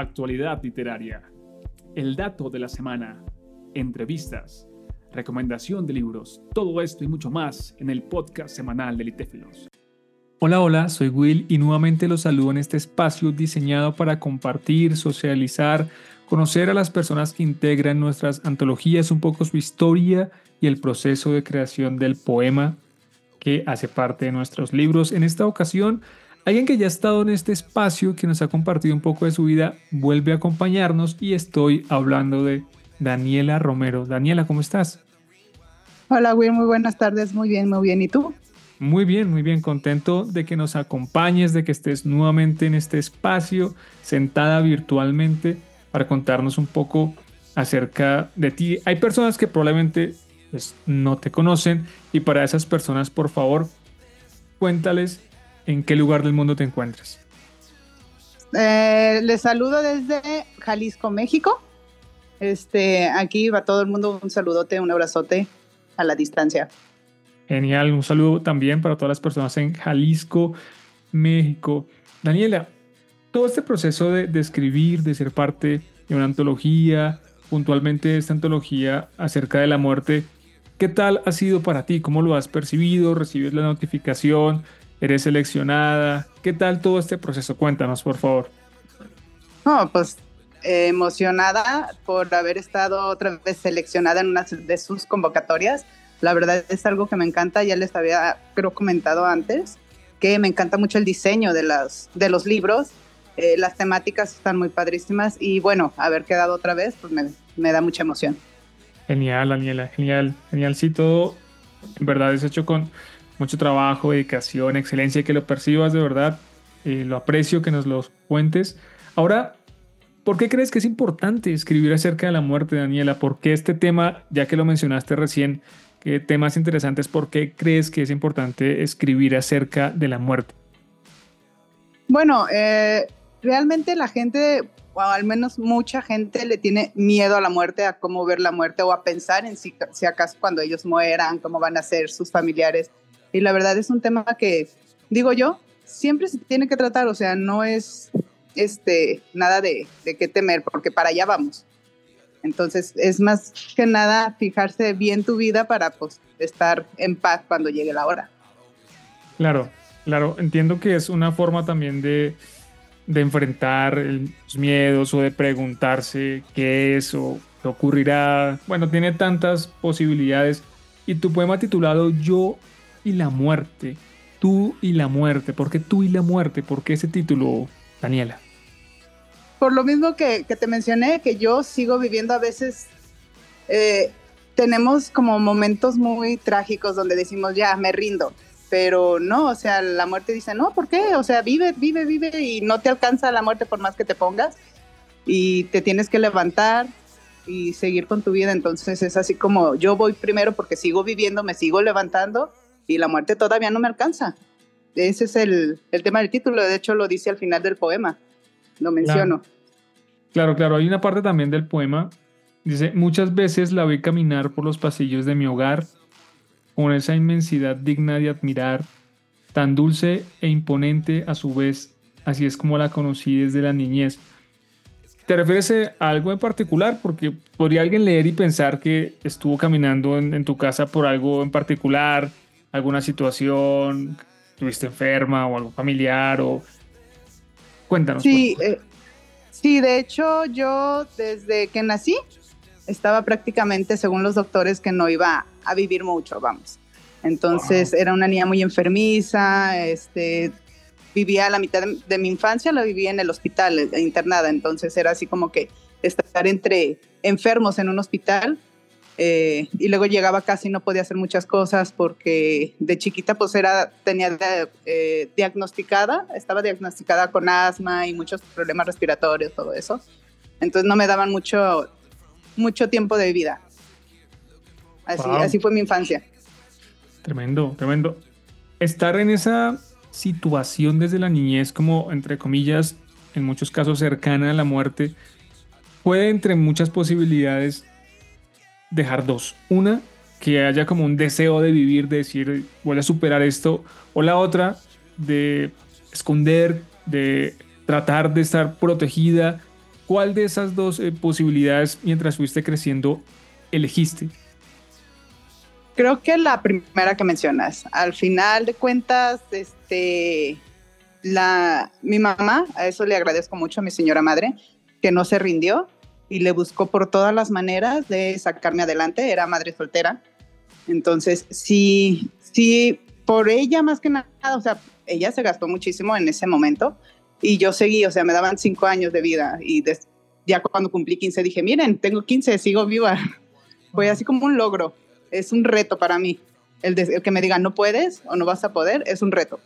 actualidad literaria, el dato de la semana, entrevistas, recomendación de libros, todo esto y mucho más en el podcast semanal de Litéfilos. Hola, hola, soy Will y nuevamente los saludo en este espacio diseñado para compartir, socializar, conocer a las personas que integran nuestras antologías, un poco su historia y el proceso de creación del poema que hace parte de nuestros libros. En esta ocasión, alguien que ya ha estado en este espacio, que nos ha compartido un poco de su vida, vuelve a acompañarnos y estoy hablando de Daniela Romero. Daniela, ¿cómo estás? Hola, Will, muy buenas tardes, muy bien, muy bien. ¿Y tú? Muy bien, muy bien, contento de que nos acompañes, de que estés nuevamente en este espacio, sentada virtualmente, para contarnos un poco acerca de ti. Hay personas que probablemente pues, no te conocen y para esas personas, por favor, cuéntales en qué lugar del mundo te encuentras. Eh, les saludo desde Jalisco, México. Este, aquí va todo el mundo un saludote, un abrazote a la distancia. Genial, un saludo también para todas las personas en Jalisco, México. Daniela, todo este proceso de, de escribir, de ser parte de una antología, puntualmente esta antología acerca de la muerte, ¿qué tal ha sido para ti? ¿Cómo lo has percibido? ¿Recibes la notificación? ¿Eres seleccionada? ¿Qué tal todo este proceso? Cuéntanos, por favor. No, pues emocionada por haber estado otra vez seleccionada en una de sus convocatorias. La verdad es algo que me encanta, ya les había creo comentado antes, que me encanta mucho el diseño de, las, de los libros eh, las temáticas están muy padrísimas y bueno, haber quedado otra vez, pues me, da mucha emoción. Genial, Daniela, genial, genial. Sí, todo en verdad es hecho con mucho trabajo, dedicación, excelencia, que lo percibas de verdad. Eh, lo aprecio que nos lo cuentes. Ahora, ¿por qué crees que es importante escribir acerca de la muerte, Daniela? ¿Por qué este tema, ya que lo mencionaste recién, qué temas interesantes, por qué crees que es importante escribir acerca de la muerte? Bueno, eh, realmente la gente, o al menos mucha gente, le tiene miedo a la muerte, a cómo ver la muerte o a pensar en si, si acaso cuando ellos mueran, cómo van a ser sus familiares. Y la verdad es un tema que, digo yo, siempre se tiene que tratar, o sea, no es este, nada de, de qué temer, porque para allá vamos. Entonces, es más que nada fijarse bien tu vida para pues, estar en paz cuando llegue la hora. Claro, claro, entiendo que es una forma también de, de enfrentar los miedos o de preguntarse qué es o qué ocurrirá. Bueno, tiene tantas posibilidades. Y tu poema titulado Yo y la muerte. Tú y la muerte. ¿Por qué tú y la muerte? ¿Por qué ese título, Daniela? Por lo mismo que, te mencioné, que yo sigo viviendo a veces, eh, tenemos como momentos muy trágicos donde decimos, ya, me rindo pero no, o sea, la muerte dice, no, ¿por qué? O sea, vive, vive, vive y no te alcanza la muerte por más que te pongas y te tienes que levantar y seguir con tu vida. Entonces es así como yo voy primero porque sigo viviendo, me sigo levantando y la muerte todavía no me alcanza. Ese es el, el tema del título, de hecho lo dice al final del poema, lo menciono. Claro. claro, hay una parte también del poema, dice, muchas veces la vi caminar por los pasillos de mi hogar con esa inmensidad digna de admirar, tan dulce e imponente a su vez, así es como la conocí desde la niñez. ¿Te refieres a algo en particular? Porque podría alguien leer y pensar que estuvo caminando en, tu casa por algo en particular, alguna situación, estuviste enferma o algo familiar o... Cuéntanos. Sí, eh, sí, de hecho yo desde que nací estaba prácticamente, según los doctores, que no iba a vivir mucho, vamos. Entonces era una niña muy enfermiza, este, vivía la mitad de, mi infancia, la vivía en el hospital, eh, internada, entonces era así como que estar entre enfermos en un hospital eh, y luego llegaba casi no podía hacer muchas cosas porque de chiquita pues era, tenía eh, diagnosticada, estaba diagnosticada con asma y muchos problemas respiratorios, todo eso. Entonces no me daban mucho mucho tiempo de vida. Así, así fue mi infancia. Tremendo, tremendo. Estar en esa situación desde la niñez, como entre comillas, en muchos casos cercana a la muerte, puede entre muchas posibilidades dejar dos. Una, que haya como un deseo de vivir, de decir, voy a superar esto. O la otra, de esconder, de tratar de estar protegida ¿cuál de esas dos eh, posibilidades mientras fuiste creciendo elegiste? Creo que la primera que mencionas. Al final de cuentas, este, la, mi mamá, a eso le agradezco mucho a mi señora madre, que no se rindió y le buscó por todas las maneras de sacarme adelante. Era madre soltera. Entonces, sí, sí, por ella más que nada, o sea, ella se gastó muchísimo en ese momento y yo seguí, o sea, me daban cinco años de vida y ya cuando cumplí 15 dije, miren, tengo 15, sigo viva. Fue así como un logro, es un reto para mí. El, que me digan no puedes o no vas a poder es un reto.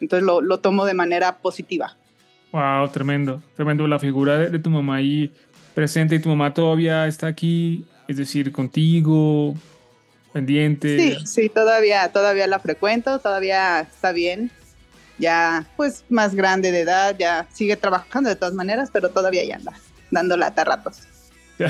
Entonces lo, lo tomo de manera positiva. Wow, tremendo, tremendo la figura de, tu mamá ahí presente y tu mamá todavía está aquí, es decir, contigo, pendiente. Sí, sí, todavía, todavía la frecuento, todavía está bien. Ya, pues, más grande de edad, ya sigue trabajando de todas maneras, pero todavía ya anda dando lata a ratos.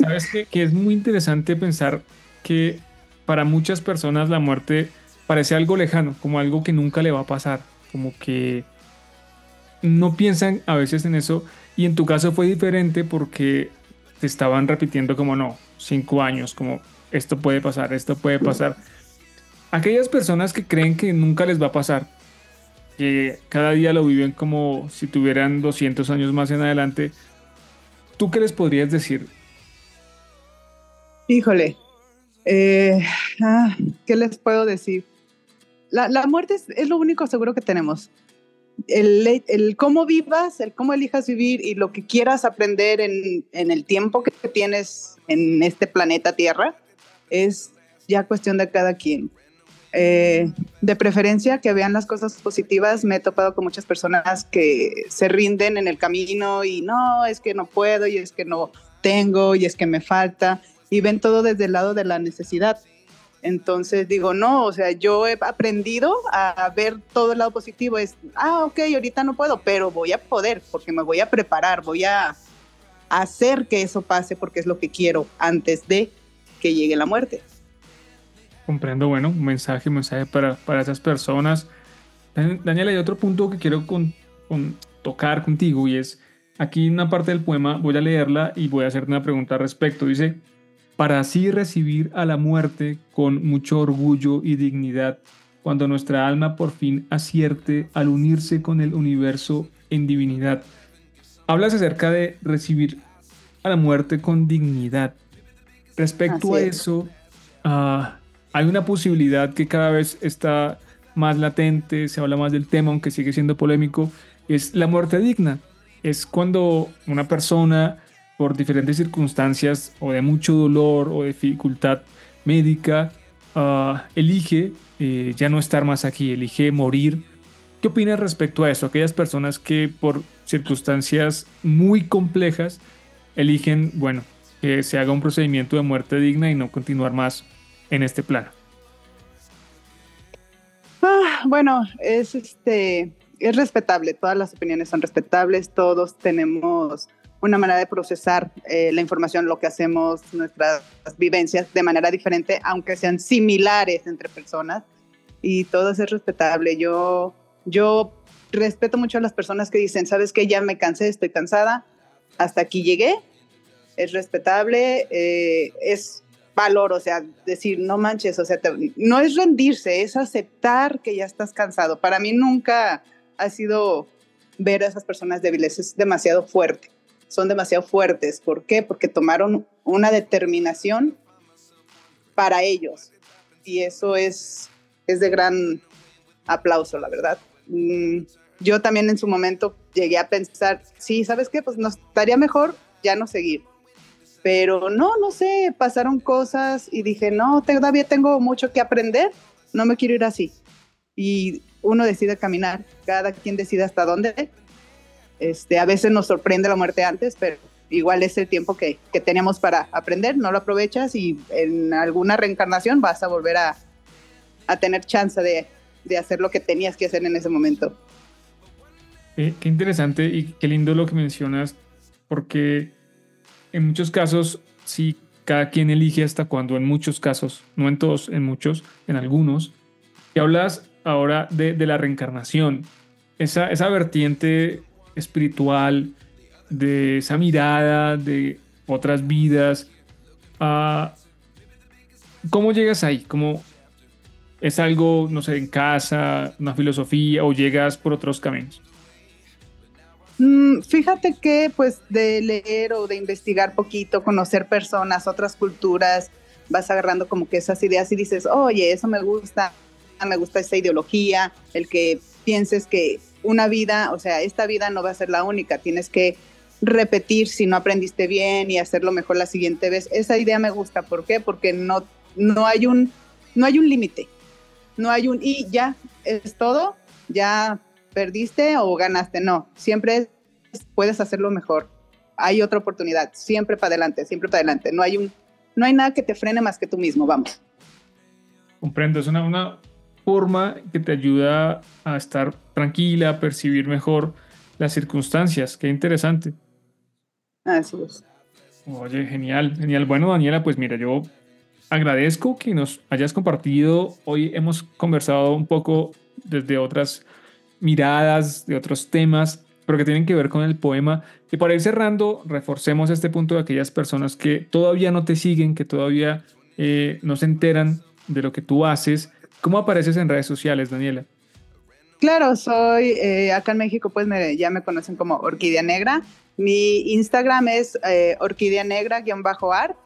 Sabes que, que es muy interesante pensar que para muchas personas la muerte parece algo lejano, como algo que nunca le va a pasar, como que no piensan a veces en eso y en tu caso fue diferente porque te estaban repitiendo como no, cinco años, como esto puede pasar, esto puede pasar. Aquellas personas que creen que nunca les va a pasar, que cada día lo viven como si tuvieran 200 años más en adelante, ¿tú qué les podrías decir? Híjole, eh, ah, ¿qué les puedo decir? La, muerte es, lo único seguro que tenemos. El, cómo vivas, el cómo elijas vivir y lo que quieras aprender en, en, el tiempo que tienes en este planeta Tierra es ya cuestión de cada quien. Eh, de preferencia que vean las cosas positivas. Me he topado con muchas personas que se rinden en el camino y no, es que no puedo y es que no tengo y es que me falta y ven todo desde el lado de la necesidad. Entonces digo, no, o sea, yo he aprendido a ver todo el lado positivo. Es, ah, ok, ahorita no puedo, pero voy a poder porque me voy a preparar, voy a hacer que eso pase porque es lo que quiero antes de que llegue la muerte. Comprendo, bueno, mensaje, un mensaje para, para esas personas. Daniela, hay otro punto que quiero con, tocar contigo y es, aquí en una parte del poema, voy a leerla y voy a hacerte una pregunta al respecto. Dice, para así recibir a la muerte con mucho orgullo y dignidad, cuando nuestra alma por fin acierte al unirse con el universo en divinidad. Hablas acerca de recibir a la muerte con dignidad. Respecto a eso, ah, hay una posibilidad que cada vez está más latente, se habla más del tema, aunque sigue siendo polémico, es la muerte digna. Es cuando una persona por diferentes circunstancias o de mucho dolor o dificultad médica, ah, elige eh, ya no estar más aquí, elige morir. ¿Qué opinas respecto a eso? Aquellas personas que por circunstancias muy complejas eligen, bueno, que se haga un procedimiento de muerte digna y no continuar más en este plano. Ah, bueno, es este es respetable, todas las opiniones son respetables, todos tenemos una manera de procesar eh, la información, lo que hacemos, nuestras vivencias de manera diferente, aunque sean similares entre personas. Y todo es respetable. Yo, yo respeto mucho a las personas que dicen, sabes que ya me cansé, estoy cansada, hasta aquí llegué. Es respetable, eh, es valor, o sea, decir, no manches, o sea, no es rendirse, es aceptar que ya estás cansado. Para mí nunca ha sido ver a esas personas débiles, es demasiado fuerte son demasiado fuertes. ¿Por qué? Porque tomaron una determinación para ellos. Y eso es, es de gran aplauso, la verdad. Mm, yo también en su momento llegué a pensar, sí, ¿sabes qué? Pues nos estaría mejor ya no seguir. Pero no, no sé, pasaron cosas y dije, no, todavía tengo mucho que aprender, no me quiero ir así. Y uno decide caminar, cada quien decide hasta dónde, este, a veces nos sorprende la muerte antes, pero igual es el tiempo que, que teníamos para aprender, no lo aprovechas y en alguna reencarnación vas a volver a, a tener chance de, de, hacer lo que tenías que hacer en ese momento. qué interesante y qué lindo lo que mencionas, porque en muchos casos, sí, cada quien elige hasta cuando, en muchos casos, no en todos, en muchos, en algunos, y hablas ahora de, de la reencarnación, esa, esa vertiente espiritual, de esa mirada de otras vidas. Ah, ¿Cómo llegas ahí? ¿Cómo es algo, no sé, en casa, una filosofía o llegas por otros caminos? Mm, fíjate que pues de leer o de investigar poquito, conocer personas, otras culturas, vas agarrando como que esas ideas y dices, oye, eso me gusta, me gusta esa ideología, el que pienses que una vida, o sea, esta vida no va a ser la única, tienes que repetir si no aprendiste bien y hacerlo mejor la siguiente vez. Esa idea me gusta, ¿por qué? Porque no, no hay un, no un límite, no hay un y ya es todo, ya perdiste o ganaste, no, siempre puedes hacerlo mejor. Hay otra oportunidad, siempre para adelante, siempre para adelante. No hay un, no hay nada que te frene más que tú mismo, vamos. Comprendo, es una, una forma que te ayuda a estar tranquila, a percibir mejor las circunstancias. Qué interesante. Así es. Oye, genial, genial. Bueno, Daniela, pues mira, yo agradezco que nos hayas compartido. Hoy hemos conversado un poco desde otras miradas, de otros temas, pero que tienen que ver con el poema. Y para ir cerrando, reforcemos este punto de aquellas personas que todavía no te siguen, que todavía eh, no se enteran de lo que tú haces. ¿Cómo apareces en redes sociales, Daniela? Claro, soy eh, acá en México, pues ya me conocen como Orquídea Negra. Mi Instagram es eh, Orquídea Negra-art.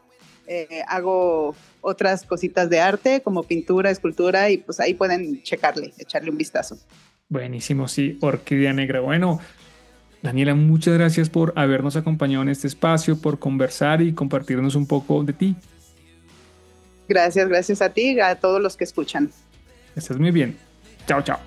hago otras cositas de arte como pintura, escultura y pues ahí pueden checarle, echarle un vistazo. Buenísimo, sí, Orquídea Negra. Bueno, Daniela, muchas gracias por habernos acompañado en este espacio, por conversar y compartirnos un poco de ti. Gracias, gracias a ti y a todos los que escuchan. Estás muy bien. Chao, chao.